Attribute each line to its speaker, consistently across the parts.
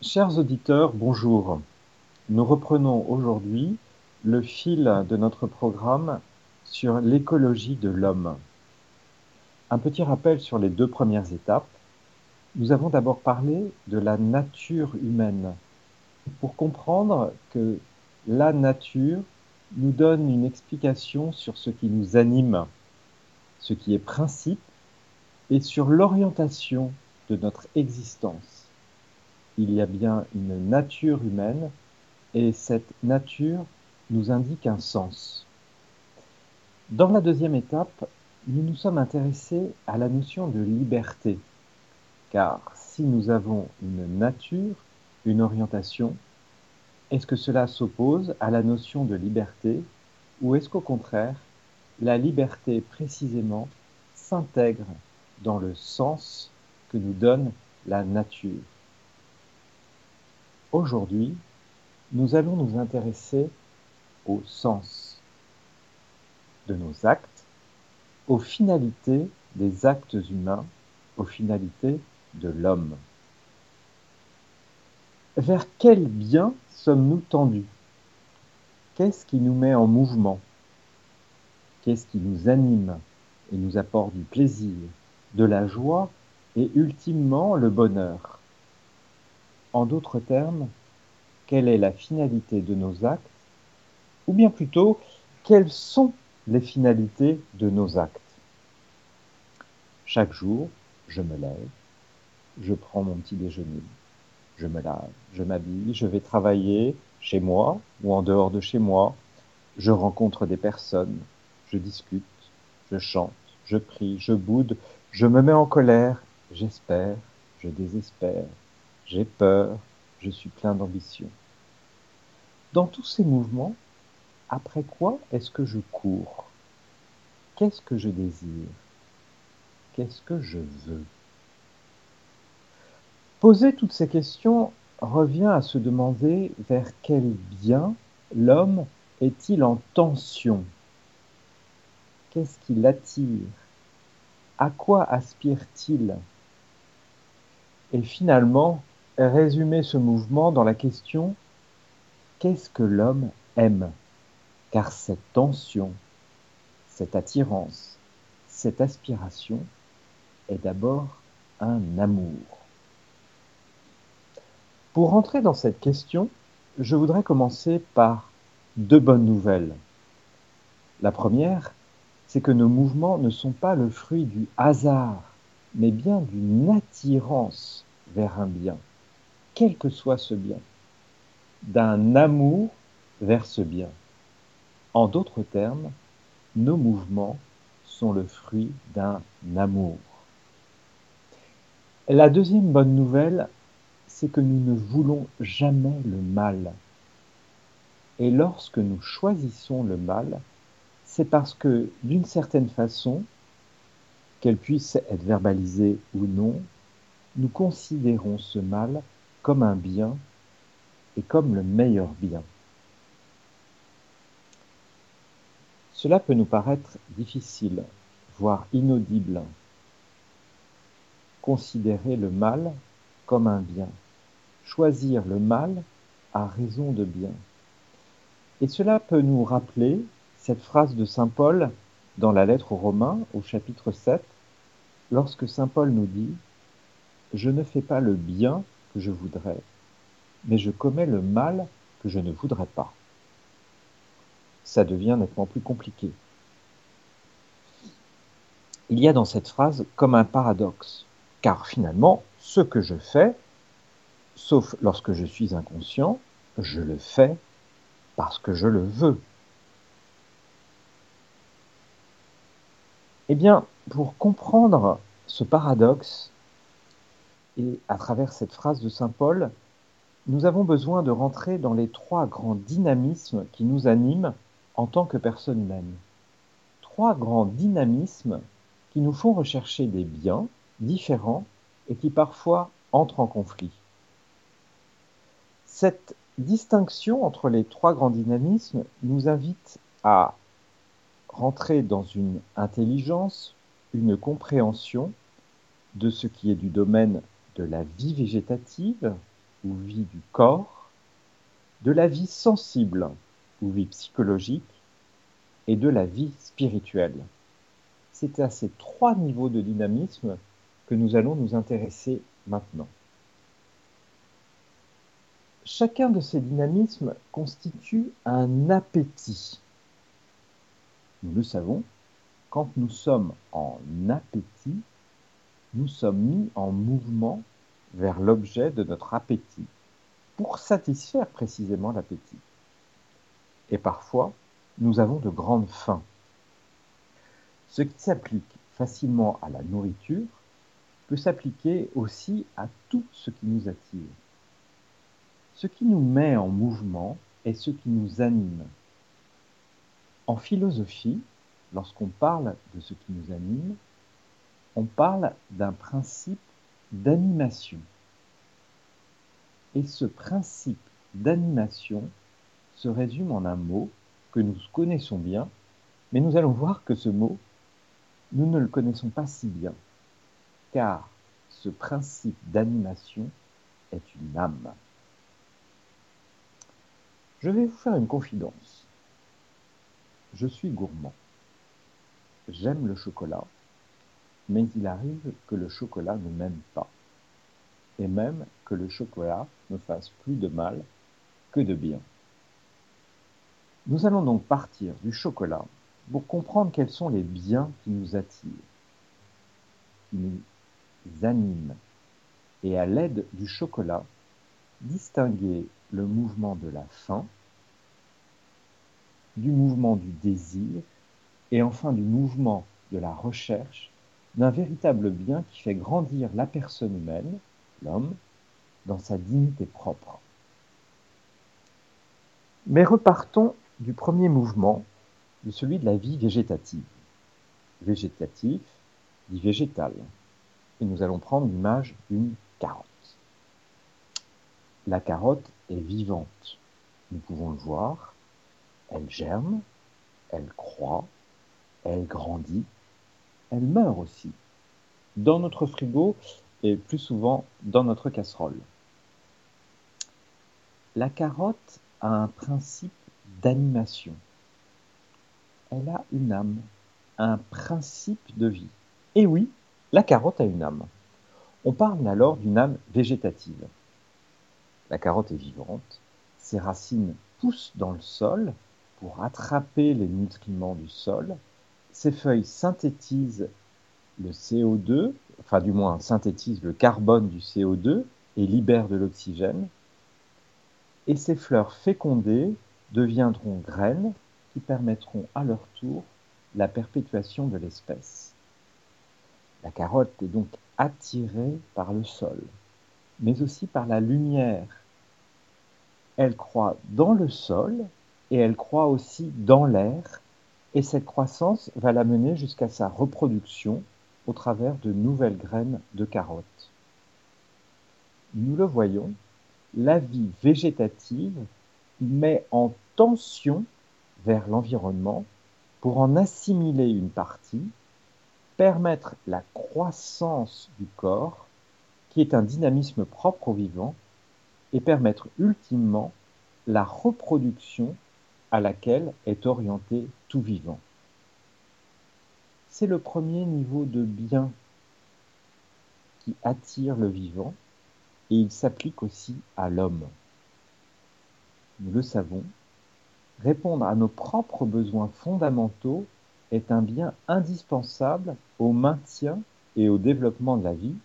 Speaker 1: Chers auditeurs, bonjour. Nous reprenons aujourd'hui le fil de notre programme sur l'écologie de l'homme. Un petit rappel sur les deux premières étapes. Nous avons d'abord parlé de la nature humaine pour comprendre que la nature nous donne une explication sur ce qui nous anime, ce qui est principe, et sur l'orientation de notre existence. Il y a bien une nature humaine et cette nature nous indique un sens. Dans la deuxième étape, nous nous sommes intéressés à la notion de liberté, car si nous avons une nature, une orientation, est-ce que cela s'oppose à la notion de liberté ou est-ce qu'au contraire, la liberté précisément s'intègre dans le sens que nous donne la nature? Aujourd'hui, nous allons nous intéresser au sens de nos actes, aux finalités des actes humains, aux finalités de l'homme. Vers quel bien sommes-nous tendus? Qu'est-ce qui nous met en mouvement? Qu'est-ce qui nous anime et nous apporte du plaisir, de la joie et ultimement le bonheur? En d'autres termes, quelle est la finalité de nos actes? Ou bien plutôt, quelles sont les finalités de nos actes? Chaque jour, je me lève, je prends mon petit déjeuner, je me lave, je m'habille, je vais travailler chez moi ou en dehors de chez moi, je rencontre des personnes, je discute, je chante, je prie, je boude, je me mets en colère, j'espère, je désespère, j'ai peur, je suis plein d'ambition. Dans tous ces mouvements, après quoi est-ce que je cours? Qu'est-ce que je désire? Qu'est-ce que je veux? Poser toutes ces questions revient à se demander vers quel bien l'homme est-il en tension? Qu'est-ce qui l'attire? À quoi aspire-t-il? Et finalement, résumer ce mouvement dans la question qu'est-ce que l'homme aime? Car cette tension, cette attirance, cette aspiration est d'abord un amour. Pour rentrer dans cette question, je voudrais commencer par deux bonnes nouvelles. La première, c'est que nos mouvements ne sont pas le fruit du hasard, mais bien d'une attirance vers un bien, quel que soit ce bien d'un amour vers ce bien. En d'autres termes, nos mouvements sont le fruit d'un amour. La deuxième bonne nouvelle, c'est que nous ne voulons jamais le mal. Et lorsque nous choisissons le mal, c'est parce que, d'une certaine façon, qu'elle puisse être verbalisée ou non, nous considérons ce mal comme un bien comme le meilleur bien. Cela peut nous paraître difficile, voire inaudible. Considérer le mal comme un bien, choisir le mal à raison de bien. Et cela peut nous rappeler cette phrase de Saint Paul dans la lettre aux Romains au chapitre 7, lorsque Saint Paul nous dit ⁇ Je ne fais pas le bien que je voudrais, mais je commets le mal que je ne voudrais pas. Ça devient nettement plus compliqué. Il y a dans cette phrase comme un paradoxe, car finalement, ce que je fais, sauf lorsque je suis inconscient, je le fais parce que je le veux. Eh bien, pour comprendre ce paradoxe, et à travers cette phrase de Saint Paul, nous avons besoin de rentrer dans les trois grands dynamismes qui nous animent en tant que personne humaine. Trois grands dynamismes qui nous font rechercher des biens différents et qui parfois entrent en conflit. Cette distinction entre les trois grands dynamismes nous invite à rentrer dans une intelligence, une compréhension de ce qui est du domaine de la vie végétative, ou vie du corps, de la vie sensible ou vie psychologique, et de la vie spirituelle. C'est à ces trois niveaux de dynamisme que nous allons nous intéresser maintenant. Chacun de ces dynamismes constitue un appétit. Nous le savons, quand nous sommes en appétit, nous sommes mis en mouvement vers l'objet de notre appétit, pour satisfaire précisément l'appétit. Et parfois, nous avons de grandes faims. Ce qui s'applique facilement à la nourriture peut s'appliquer aussi à tout ce qui nous attire. Ce qui nous met en mouvement est ce qui nous anime. En philosophie, lorsqu'on parle de ce qui nous anime, on parle d'un principe d'animation. Et ce principe d'animation se résume en un mot que nous connaissons bien, mais nous allons voir que ce mot, nous ne le connaissons pas si bien, car ce principe d'animation est une âme. Je vais vous faire une confidence. Je suis gourmand. J'aime le chocolat, mais il arrive que le chocolat ne m'aime pas, et même que le chocolat me fasse plus de mal que de bien. Nous allons donc partir du chocolat pour comprendre quels sont les biens qui nous attirent, qui nous animent, et à l'aide du chocolat, distinguer le mouvement de la faim, du mouvement du désir, et enfin du mouvement de la recherche d'un véritable bien qui fait grandir la personne humaine, l'homme, dans sa dignité propre. Mais repartons du premier mouvement, de celui de la vie végétative. Végétatif dit végétal. Et nous allons prendre l'image d'une carotte. La carotte est vivante. Nous pouvons le voir. Elle germe, elle croît, elle grandit, elle meurt aussi. Dans notre frigo et plus souvent dans notre casserole. La carotte a un principe d'animation. Elle a une âme, un principe de vie. Et oui, la carotte a une âme. On parle alors d'une âme végétative. La carotte est vivante, ses racines poussent dans le sol pour attraper les nutriments du sol ces feuilles synthétisent le CO2, enfin du moins synthétisent le carbone du CO2 et libèrent de l'oxygène. Et ces fleurs fécondées deviendront graines qui permettront à leur tour la perpétuation de l'espèce. La carotte est donc attirée par le sol, mais aussi par la lumière. Elle croît dans le sol et elle croît aussi dans l'air et cette croissance va l'amener jusqu'à sa reproduction au travers de nouvelles graines de carottes. Nous le voyons, la vie végétative met en tension vers l'environnement pour en assimiler une partie, permettre la croissance du corps, qui est un dynamisme propre au vivant, et permettre ultimement la reproduction à laquelle est orienté tout vivant. C'est le premier niveau de bien qui attire le vivant et il s'applique aussi à l'homme. Nous le savons, répondre à nos propres besoins fondamentaux est un bien indispensable au maintien et au développement de la vie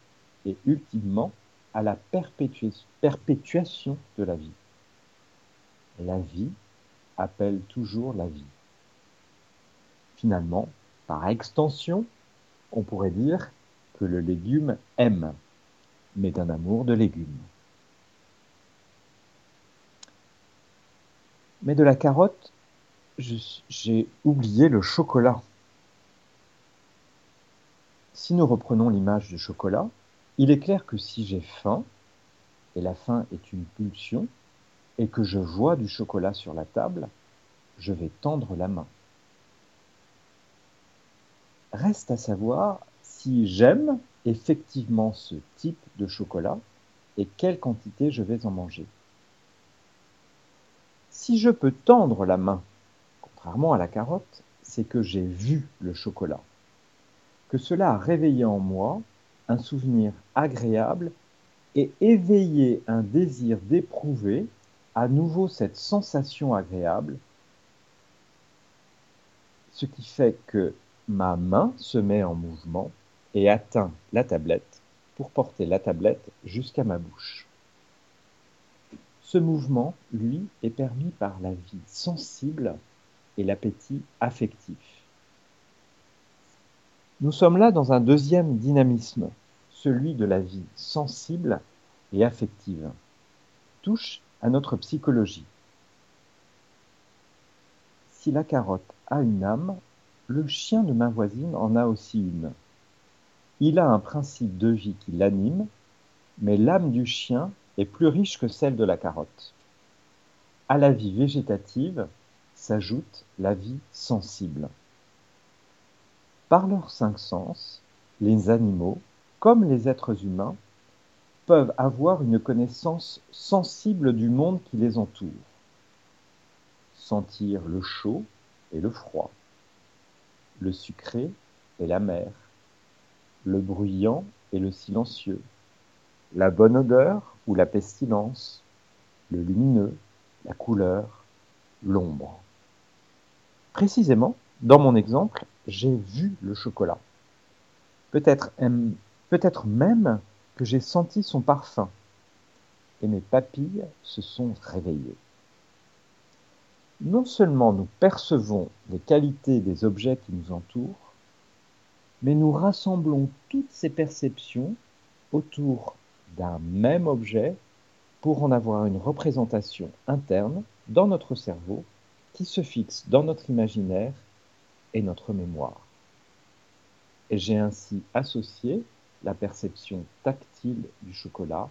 Speaker 1: et ultimement à la perpétuation de la vie. La vie appelle toujours la vie. Finalement, par extension, on pourrait dire que le légume aime, mais d'un amour de légumes. Mais de la carotte, j'ai oublié le chocolat. Si nous reprenons l'image du chocolat, il est clair que si j'ai faim, et la faim est une pulsion, et que je vois du chocolat sur la table, je vais tendre la main. Reste à savoir si j'aime effectivement ce type de chocolat et quelle quantité je vais en manger. Si je peux tendre la main, contrairement à la carotte, c'est que j'ai vu le chocolat, que cela a réveillé en moi un souvenir agréable et éveillé un désir d'éprouver à nouveau cette sensation agréable, ce qui fait que ma main se met en mouvement et atteint la tablette pour porter la tablette jusqu'à ma bouche. Ce mouvement, lui, est permis par la vie sensible et l'appétit affectif. Nous sommes là dans un deuxième dynamisme, celui de la vie sensible et affective, touche à notre psychologie. Si la carotte a une âme, le chien de ma voisine en a aussi une. Il a un principe de vie qui l'anime, mais l'âme du chien est plus riche que celle de la carotte. À la vie végétative s'ajoute la vie sensible. Par leurs cinq sens, les animaux, comme les êtres humains, peuvent avoir une connaissance sensible du monde qui les entoure. Sentir le chaud et le froid, le sucré et l'amer, le bruyant et le silencieux, la bonne odeur ou la pestilence, le lumineux, la couleur, l'ombre. Précisément, dans mon exemple, j'ai vu le chocolat. Peut-être peut même que j'ai senti son parfum et mes papilles se sont réveillées. Non seulement nous percevons les qualités des objets qui nous entourent, mais nous rassemblons toutes ces perceptions autour d'un même objet pour en avoir une représentation interne dans notre cerveau qui se fixe dans notre imaginaire et notre mémoire. Et j'ai ainsi associé la perception tactile du chocolat,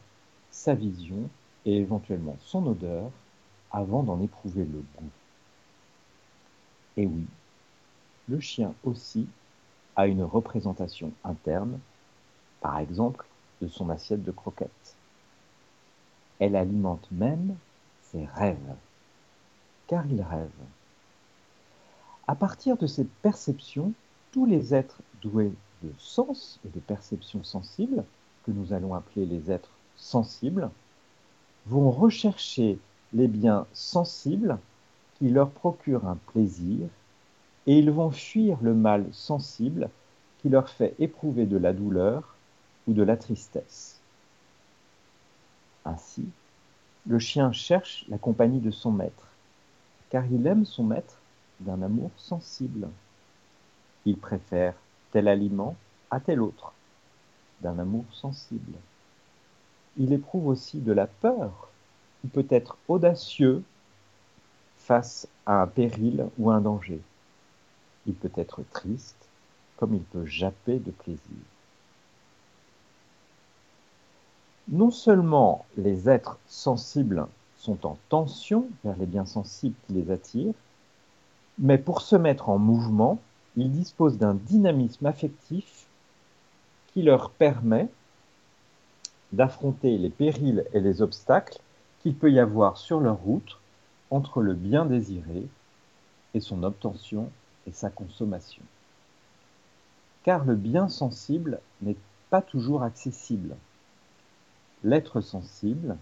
Speaker 1: sa vision et éventuellement son odeur avant d'en éprouver le goût. Et oui, le chien aussi a une représentation interne, par exemple de son assiette de croquettes. Elle alimente même ses rêves, car il rêve. À partir de ces perceptions, tous les êtres doués de sens et de perception sensible, que nous allons appeler les êtres sensibles, vont rechercher les biens sensibles qui leur procurent un plaisir et ils vont fuir le mal sensible qui leur fait éprouver de la douleur ou de la tristesse. Ainsi, le chien cherche la compagnie de son maître, car il aime son maître d'un amour sensible. Il préfère tel aliment à tel autre, d'un amour sensible. Il éprouve aussi de la peur, ou peut être audacieux face à un péril ou un danger. Il peut être triste, comme il peut japper de plaisir. Non seulement les êtres sensibles sont en tension vers les biens sensibles qui les attirent, mais pour se mettre en mouvement, ils disposent d'un dynamisme affectif qui leur permet d'affronter les périls et les obstacles qu'il peut y avoir sur leur route entre le bien désiré et son obtention et sa consommation. Car le bien sensible n'est pas toujours accessible. L'être sensible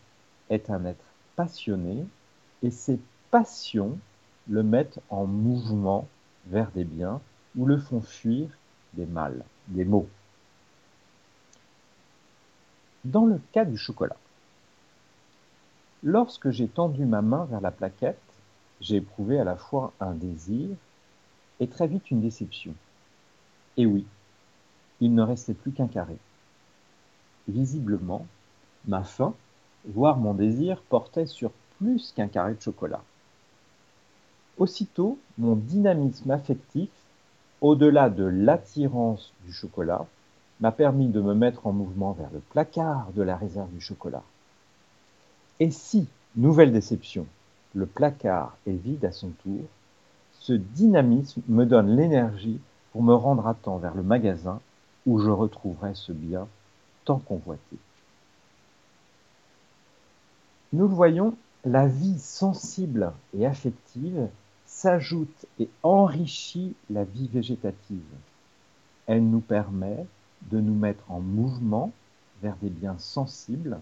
Speaker 1: est un être passionné et ses passions le mettent en mouvement vers des biens ou le font fuir des mâles, des maux. Dans le cas du chocolat, lorsque j'ai tendu ma main vers la plaquette, j'ai éprouvé à la fois un désir et très vite une déception. Et oui, il ne restait plus qu'un carré. Visiblement, ma faim, voire mon désir, portait sur plus qu'un carré de chocolat. Aussitôt, mon dynamisme affectif au-delà de l'attirance du chocolat, m'a permis de me mettre en mouvement vers le placard de la réserve du chocolat. Et si, nouvelle déception, le placard est vide à son tour, ce dynamisme me donne l'énergie pour me rendre à temps vers le magasin où je retrouverai ce bien tant convoité. Nous le voyons, la vie sensible et affective s'ajoute et enrichit la vie végétative. Elle nous permet de nous mettre en mouvement vers des biens sensibles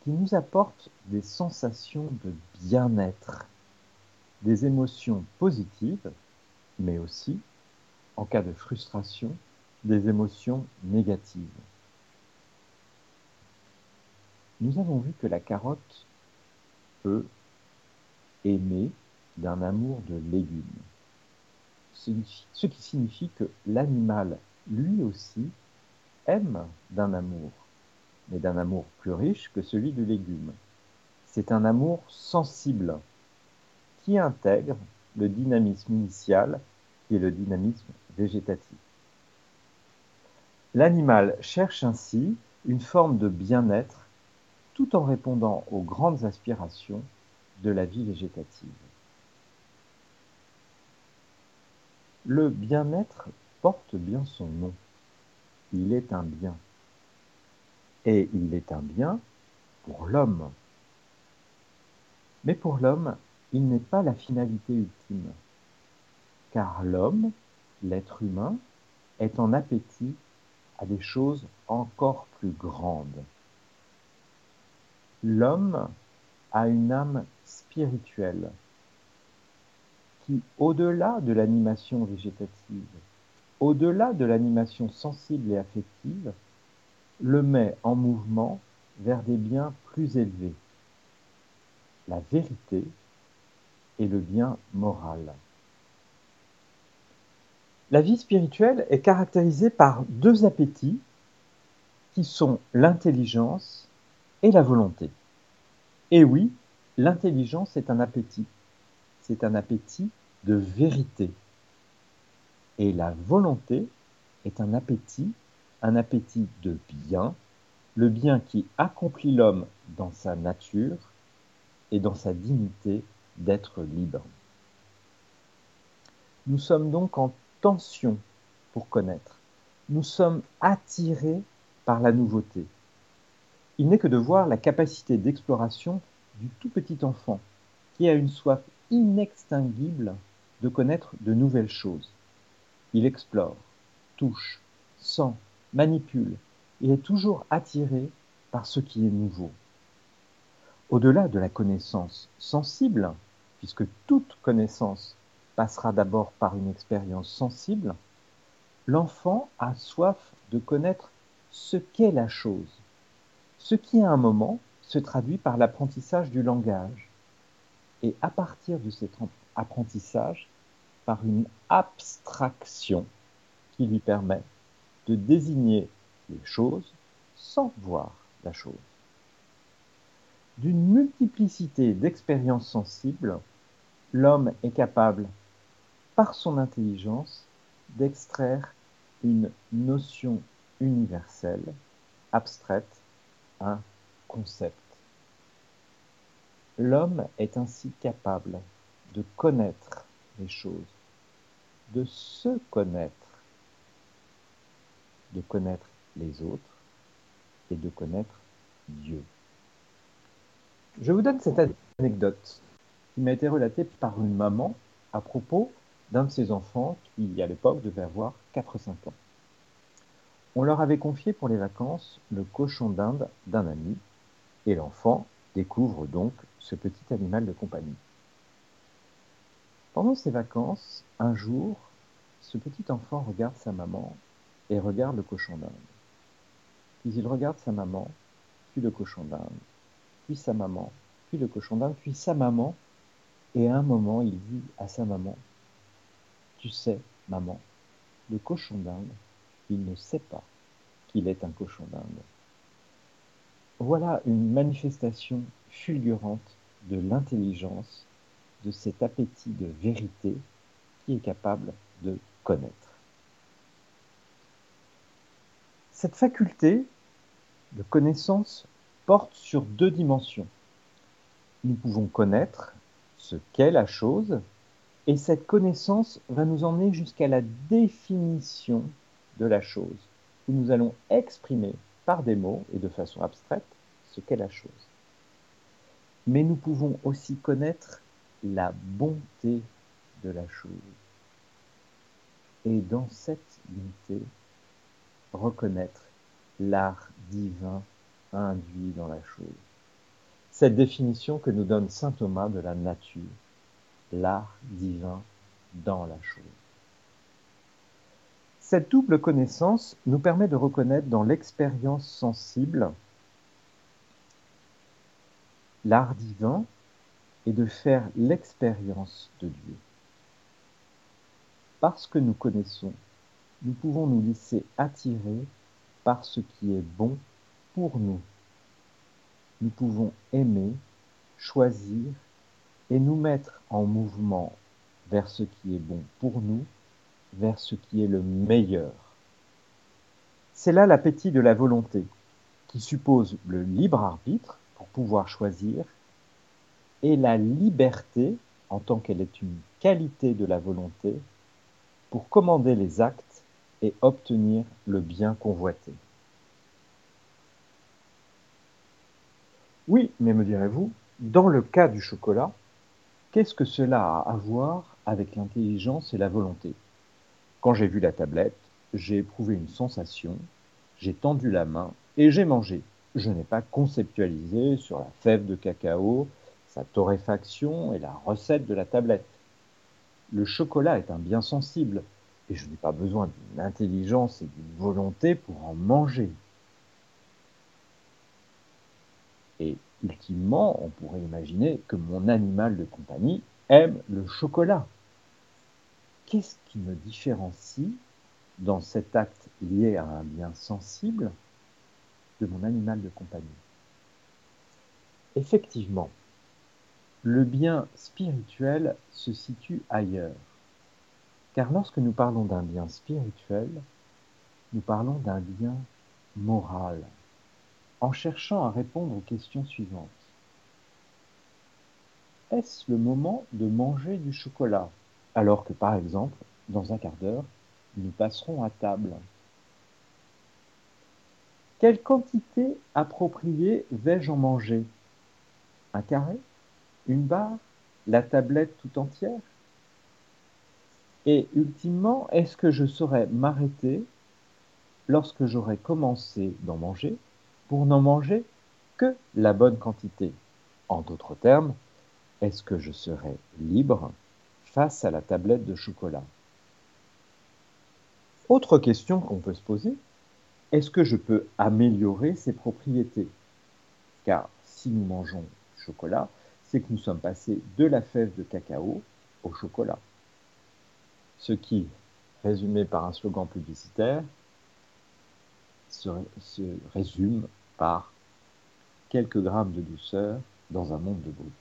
Speaker 1: qui nous apportent des sensations de bien-être, des émotions positives, mais aussi, en cas de frustration, des émotions négatives. Nous avons vu que la carotte peut aimer d'un amour de légumes, ce qui signifie que l'animal, lui aussi, aime d'un amour, mais d'un amour plus riche que celui du légume. C'est un amour sensible qui intègre le dynamisme initial qui est le dynamisme végétatif. L'animal cherche ainsi une forme de bien-être tout en répondant aux grandes aspirations de la vie végétative. Le bien-être porte bien son nom. Il est un bien. Et il est un bien pour l'homme. Mais pour l'homme, il n'est pas la finalité ultime. Car l'homme, l'être humain, est en appétit à des choses encore plus grandes. L'homme a une âme spirituelle qui, au-delà de l'animation végétative, au-delà de l'animation sensible et affective, le met en mouvement vers des biens plus élevés, la vérité et le bien moral. La vie spirituelle est caractérisée par deux appétits qui sont l'intelligence et la volonté. Et oui, l'intelligence est un appétit. C'est un appétit de vérité. Et la volonté est un appétit, un appétit de bien, le bien qui accomplit l'homme dans sa nature et dans sa dignité d'être libre. Nous sommes donc en tension pour connaître. Nous sommes attirés par la nouveauté. Il n'est que de voir la capacité d'exploration du tout petit enfant qui a une soif inextinguible de connaître de nouvelles choses. Il explore, touche, sent, manipule et est toujours attiré par ce qui est nouveau. Au-delà de la connaissance sensible, puisque toute connaissance passera d'abord par une expérience sensible, l'enfant a soif de connaître ce qu'est la chose, ce qui à un moment se traduit par l'apprentissage du langage, et à partir de cet apprentissage, par une abstraction qui lui permet désigner les choses sans voir la chose. D'une multiplicité d'expériences sensibles, l'homme est capable par son intelligence, d'extraire une notion universelle, abstraite, un concept. L'homme est ainsi capable de connaître les choses, de se connaître, de connaître les autres et de connaître Dieu. Je vous donne cette anecdote qui m'a été relatée par une maman à propos d'un de ses enfants qui, à l'époque, devait avoir 4-5 ans. On leur avait confié pour les vacances le cochon d'Inde d'un ami, et l'enfant découvre donc ce petit animal de compagnie. Pendant ses vacances, un jour, ce petit enfant regarde sa maman et regarde le cochon d'Inde. Puis il regarde sa maman, puis le cochon d'Inde, puis sa maman, puis le cochon d'Inde, puis sa maman, et à un moment, il dit à sa maman, tu sais, maman, le cochon d'Inde, il ne sait pas qu'il est un cochon d'Inde. Voilà une manifestation fulgurante de l'intelligence, de cet appétit de vérité qui est capable de connaître. Cette faculté de connaissance porte sur deux dimensions. Nous pouvons connaître ce qu'est la chose et cette connaissance va nous emmener jusqu'à la définition de la chose, où nous allons exprimer par des mots et de façon abstraite ce qu'est la chose. mais nous pouvons aussi connaître la bonté de la chose. Et dans cette bonté, reconnaître l'art divin induit dans la chose. Cette définition que nous donne saint Thomas de la nature, l'art divin dans la chose. Cette double connaissance nous permet de reconnaître dans l'expérience sensible l'art divin et de faire l'expérience de Dieu. Parce que nous connaissons, nous pouvons nous laisser attirer par ce qui est bon pour nous. Nous pouvons aimer, choisir et nous mettre en mouvement vers ce qui est bon pour nous, vers ce qui est le meilleur. C'est là l'appétit de la volonté, qui suppose le libre arbitre pour pouvoir choisir, et la liberté, en tant qu'elle est une qualité de la volonté, pour commander les actes et obtenir le bien convoité. Oui, mais me direz-vous, dans le cas du chocolat, qu'est-ce que cela a à voir avec l'intelligence et la volonté? Quand j'ai vu la tablette, j'ai éprouvé une sensation, j'ai tendu la main et j'ai mangé. Je n'ai pas conceptualisé sur la fève de cacao, sa torréfaction et la recette de la tablette. Le chocolat est un bien sensible, et je n'ai pas besoin d'une intelligence et d'une volonté pour en manger. Et ultimement, on pourrait imaginer que mon animal de compagnie aime le chocolat. Qu'est-ce qui me différencie dans cet acte lié à un bien sensible de mon animal de compagnie? Effectivement, le bien spirituel se situe ailleurs. Car lorsque nous parlons d'un bien spirituel, nous parlons d'un bien moral, en cherchant à répondre aux questions suivantes. Est-ce le moment de manger du chocolat alors que, par exemple, dans un quart d'heure, nous passerons à table? Quelle quantité appropriée vais-je en manger? Un carré? Une barre, la tablette tout entière? Et ultimement, est-ce que je saurais m'arrêter lorsque j'aurai commencé d'en manger pour n'en manger que la bonne quantité? En d'autres termes, est-ce que je serai libre face à la tablette de chocolat? Autre question qu'on peut se poser, est-ce que je peux améliorer ses propriétés? Car si nous mangeons chocolat, c'est que nous sommes passés de la fève de cacao au chocolat. Ce qui, résumé par un slogan publicitaire, se, résume par quelques grammes de douceur dans un monde de brut.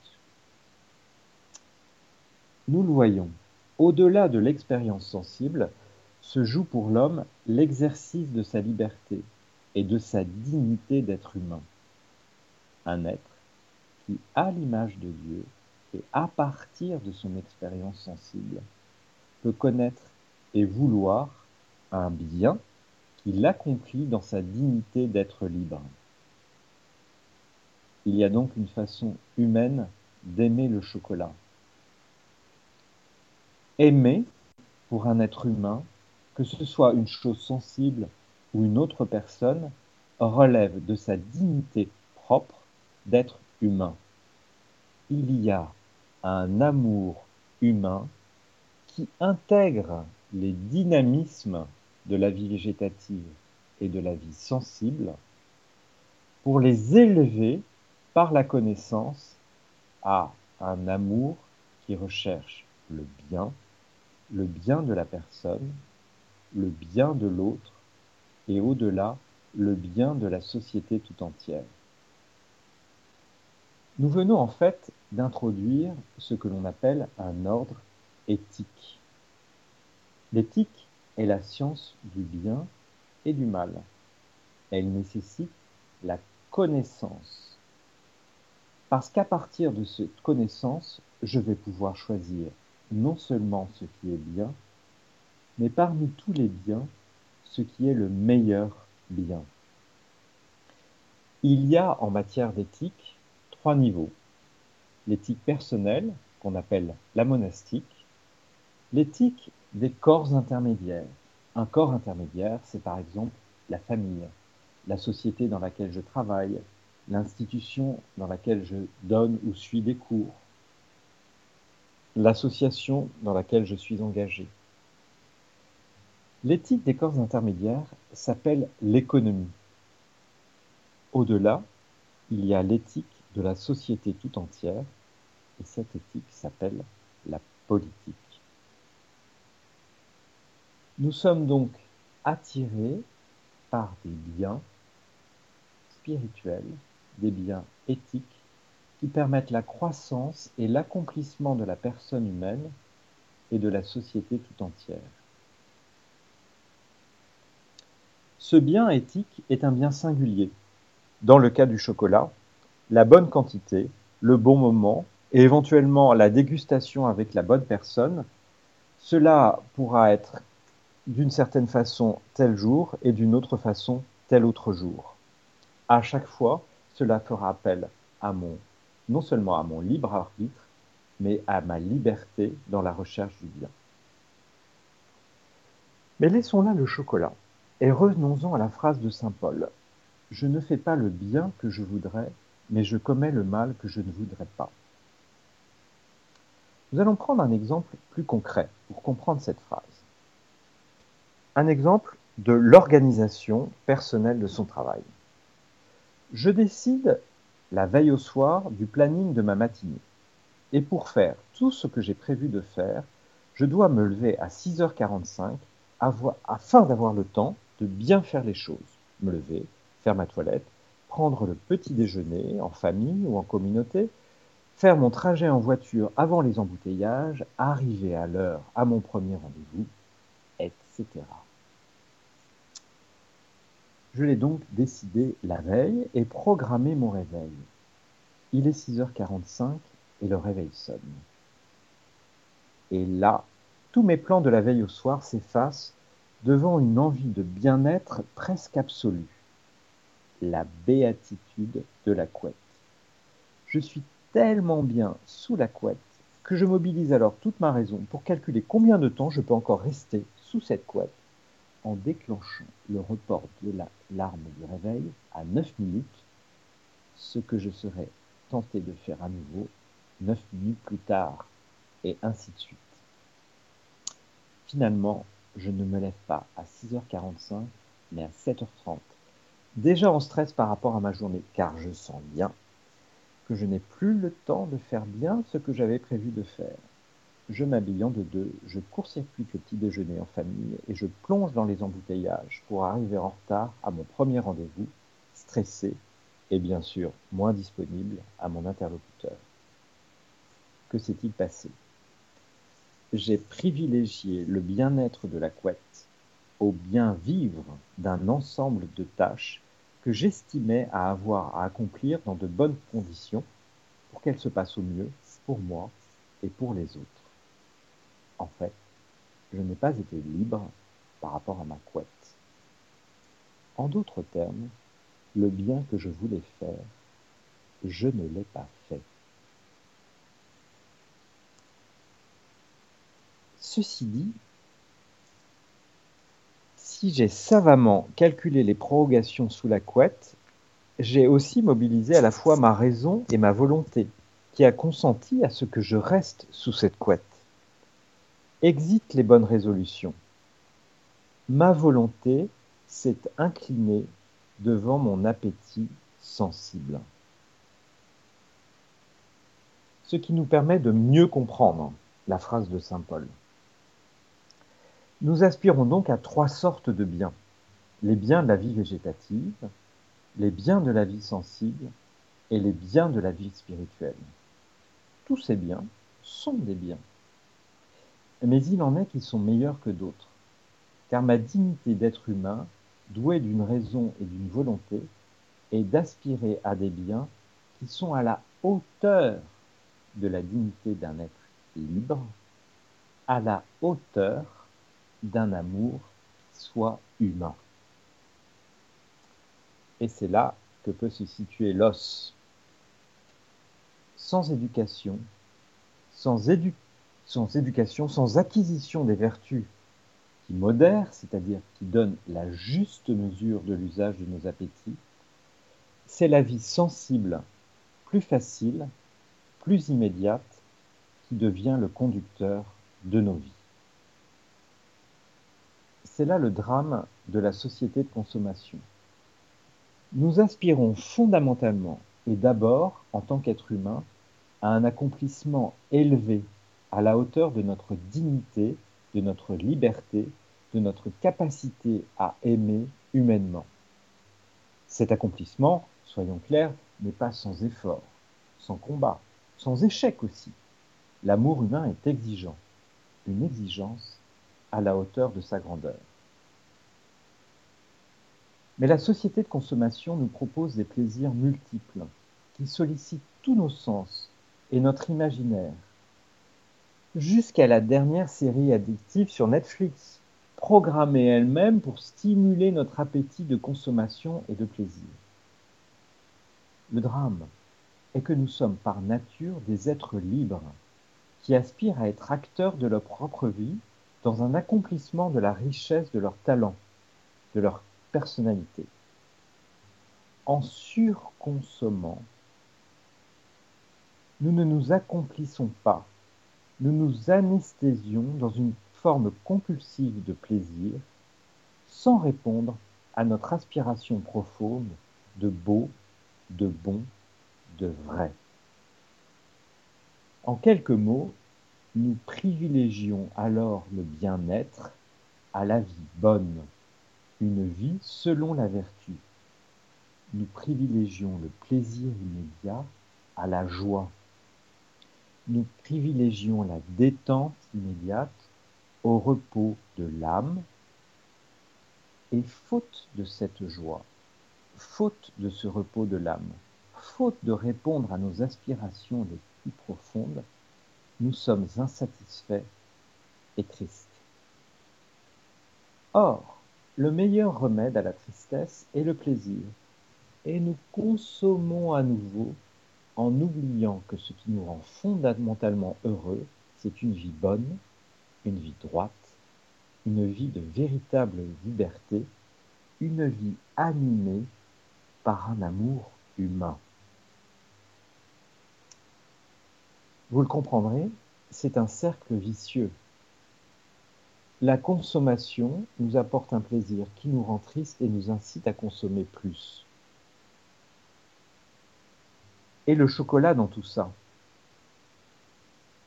Speaker 1: Nous le voyons, au-delà de l'expérience sensible, se joue pour l'homme l'exercice de sa liberté et de sa dignité d'être humain. Un être à l'image de Dieu et à partir de son expérience sensible, peut connaître et vouloir un bien qu'il accomplit dans sa dignité d'être libre. Il y a donc une façon humaine d'aimer le chocolat. Aimer, pour un être humain, que ce soit une chose sensible ou une autre personne, relève de sa dignité propre d'être humain. Il y a un amour humain qui intègre les dynamismes de la vie végétative et de la vie sensible pour les élever par la connaissance à un amour qui recherche le bien, le bien de la personne, le bien de l'autre et au-delà le bien de la société tout entière. Nous venons en fait d'introduire ce que l'on appelle un ordre éthique. L'éthique est la science du bien et du mal. Elle nécessite la connaissance. Parce qu'à partir de cette connaissance, je vais pouvoir choisir non seulement ce qui est bien, mais parmi tous les biens, ce qui est le meilleur bien. Il y a en matière d'éthique trois niveaux. l'éthique personnelle, qu'on appelle la monastique, l'éthique des corps intermédiaires. Un corps intermédiaire, c'est par exemple la famille, la société dans laquelle je travaille, l'institution dans laquelle je donne ou suis des cours, l'association dans laquelle je suis engagé. L'éthique des corps intermédiaires s'appelle l'économie. Au-delà, il y a l'éthique de la société tout entière, et cette éthique s'appelle la politique. Nous sommes donc attirés par des biens spirituels, des biens éthiques qui permettent la croissance et l'accomplissement de la personne humaine et de la société tout entière. Ce bien éthique est un bien singulier. Dans le cas du chocolat, la bonne quantité, le bon moment et éventuellement la dégustation avec la bonne personne, cela pourra être d'une certaine façon tel jour et d'une autre façon tel autre jour. À chaque fois, cela fera appel à mon, non seulement à mon libre arbitre, mais à ma liberté dans la recherche du bien. Mais laissons là le chocolat et revenons-en à la phrase de Saint Paul. Je ne fais pas le bien que je voudrais, mais je commets le mal que je ne voudrais pas. Nous allons prendre un exemple plus concret pour comprendre cette phrase. Un exemple de l'organisation personnelle de son travail. Je décide la veille au soir du planning de ma matinée. Et pour faire tout ce que j'ai prévu de faire, je dois me lever à 6h45 afin d'avoir le temps de bien faire les choses. Me lever, faire ma toilette, prendre le petit déjeuner en famille ou en communauté, faire mon trajet en voiture avant les embouteillages, arriver à l'heure à mon premier rendez-vous, etc. Je l'ai donc décidé la veille et programmé mon réveil. Il est 6h45 et le réveil sonne. Et là, tous mes plans de la veille au soir s'effacent devant une envie de bien-être presque absolue la béatitude de la couette. Je suis tellement bien sous la couette que je mobilise alors toute ma raison pour calculer combien de temps je peux encore rester sous cette couette en déclenchant le report de la larme du réveil à 9 minutes, ce que je serais tenté de faire à nouveau 9 minutes plus tard, et ainsi de suite. Finalement, je ne me lève pas à 6h45, mais à 7h30 déjà en stress par rapport à ma journée, car je sens bien que je n'ai plus le temps de faire bien ce que j'avais prévu de faire. Je m'habille en de deux, je court-circuite le petit déjeuner en famille et je plonge dans les embouteillages pour arriver en retard à mon premier rendez-vous, stressé et bien sûr moins disponible à mon interlocuteur. Que s'est-il passé? J'ai privilégié le bien-être de la couette au bien vivre d'un ensemble de tâches que j'estimais à avoir à accomplir dans de bonnes conditions pour qu'elles se passent au mieux pour moi et pour les autres. En fait, je n'ai pas été libre par rapport à ma couette. En d'autres termes, le bien que je voulais faire, je ne l'ai pas fait. Ceci dit, si j'ai savamment calculé les prorogations sous la couette, j'ai aussi mobilisé à la fois ma raison et ma volonté, qui a consenti à ce que je reste sous cette couette. Exit les bonnes résolutions. Ma volonté s'est inclinée devant mon appétit sensible. Ce qui nous permet de mieux comprendre la phrase de Saint Paul. Nous aspirons donc à trois sortes de biens. Les biens de la vie végétative, les biens de la vie sensible et les biens de la vie spirituelle. Tous ces biens sont des biens. Mais il en est qui sont meilleurs que d'autres, car ma dignité d'être humain, doué d'une raison et d'une volonté, est d'aspirer à des biens qui sont à la hauteur de la dignité d'un être libre, à la hauteur d'un amour soit humain. Et c'est là que peut se situer l'os. sans éducation, sans, sans éducation, sans acquisition des vertus qui modèrent, c'est-à-dire qui donnent la juste mesure de l'usage de nos appétits, c'est la vie sensible, plus facile, plus immédiate, qui devient le conducteur de nos vies. C'est là le drame de la société de consommation. Nous aspirons fondamentalement et d'abord, en tant qu'être humain, à un accomplissement élevé à la hauteur de notre dignité, de notre liberté, de notre capacité à aimer humainement. Cet accomplissement, soyons clairs, n'est pas sans effort, sans combat, sans échec aussi. L'amour humain est exigeant, une exigence à la hauteur de sa grandeur. Mais la société de consommation nous propose des plaisirs multiples qui sollicitent tous nos sens et notre imaginaire. Jusqu'à la dernière série addictive sur Netflix, programmée elle-même pour stimuler notre appétit de consommation et de plaisir. Le drame est que nous sommes par nature des êtres libres qui aspirent à être acteurs de leur propre vie dans un accomplissement de la richesse de leur talent, de leur personnalité. En surconsommant, nous ne nous accomplissons pas, nous nous anesthésions dans une forme compulsive de plaisir sans répondre à notre aspiration profonde de beau, de bon, de vrai. En quelques mots, nous privilégions alors le bien-être à la vie bonne, une vie selon la vertu. Nous privilégions le plaisir immédiat à la joie. Nous privilégions la détente immédiate au repos de l'âme. Et faute de cette joie, faute de ce repos de l'âme, faute de répondre à nos aspirations les plus profondes, nous sommes insatisfaits et tristes. Or, le meilleur remède à la tristesse est le plaisir. Et nous consommons à nouveau en oubliant que ce qui nous rend fondamentalement heureux, c'est une vie bonne, une vie droite, une vie de véritable liberté, une vie animée par un amour humain. Vous le comprendrez, c'est un cercle vicieux la consommation nous apporte un plaisir qui nous rend tristes et nous incite à consommer plus. Et le chocolat dans tout ça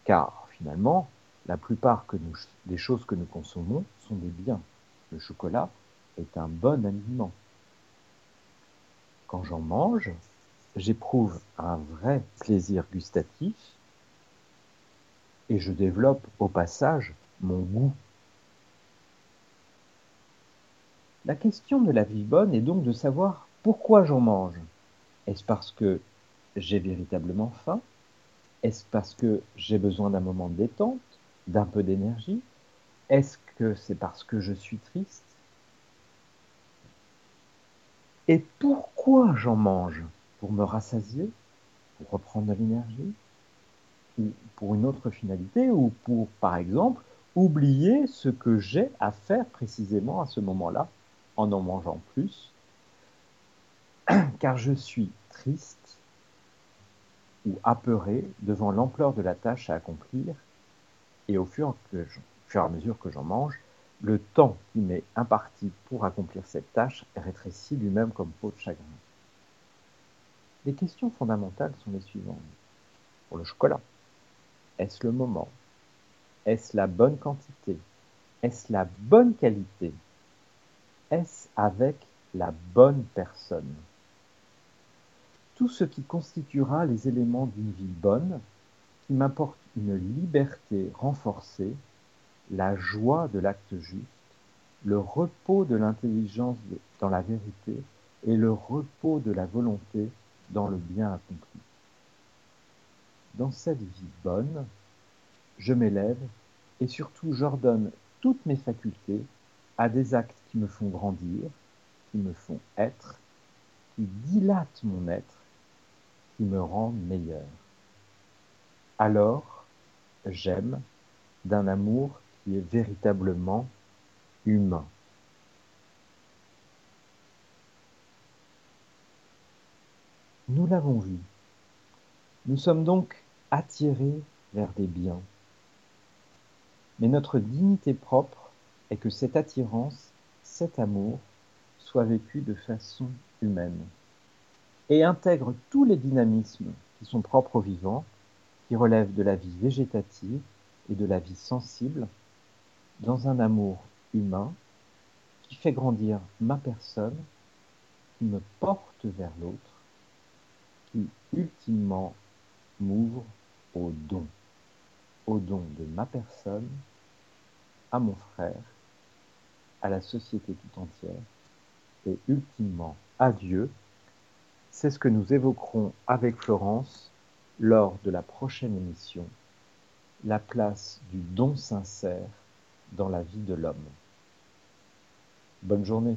Speaker 1: Car finalement, la plupart des choses que nous consommons sont des biens. Le chocolat est un bon aliment. Quand j'en mange, j'éprouve un vrai plaisir gustatif et je développe au passage mon goût La question de la vie bonne est donc de savoir pourquoi j'en mange. Est-ce parce que j'ai véritablement faim. Est-ce parce que j'ai besoin d'un moment de détente, d'un peu d'énergie? Est-ce que c'est parce que je suis triste? Et pourquoi j'en mange? Pour me rassasier? Pour reprendre de l'énergie? Ou pour une autre finalité? Ou pour, par exemple, oublier ce que j'ai à faire précisément à ce moment-là en en mangeant plus, car je suis triste ou apeuré devant l'ampleur de la tâche à accomplir, et au fur, et à mesure que j'en mange, le temps qui m'est imparti pour accomplir cette tâche rétrécit lui-même comme peau de chagrin. Les questions fondamentales sont les suivantes. Pour le chocolat, est-ce le moment? Est-ce la bonne quantité? Est-ce la bonne qualité? Est-ce avec la bonne personne? Tout ce qui constituera les éléments d'une vie bonne, qui m'apporte une liberté renforcée, la joie de l'acte juste, le repos de l'intelligence dans la vérité et le repos de la volonté dans le bien accompli. Dans cette vie bonne, je m'élève et surtout j'ordonne toutes mes facultés à des actes qui me font grandir, qui me font être, qui dilatent mon être, me rendent meilleur. alors j'aime d'un amour qui est véritablement humain. Nous l'avons vu. Nous sommes donc attirés vers des biens. Mais notre dignité propre est que cette attirance, cet amour, soit vécu de façon humaine et intègre tous les dynamismes qui sont propres aux vivants, qui relèvent de la vie végétative et de la vie sensible, dans un amour humain qui fait grandir ma personne, qui me porte vers l'autre, qui ultimement m'ouvre au don, au don de ma personne, à mon frère, à la société tout entière, et ultimement à Dieu. C'est ce que nous évoquerons avec Florence lors de la prochaine émission, la place du don sincère dans la vie de l'homme. Bonne journée.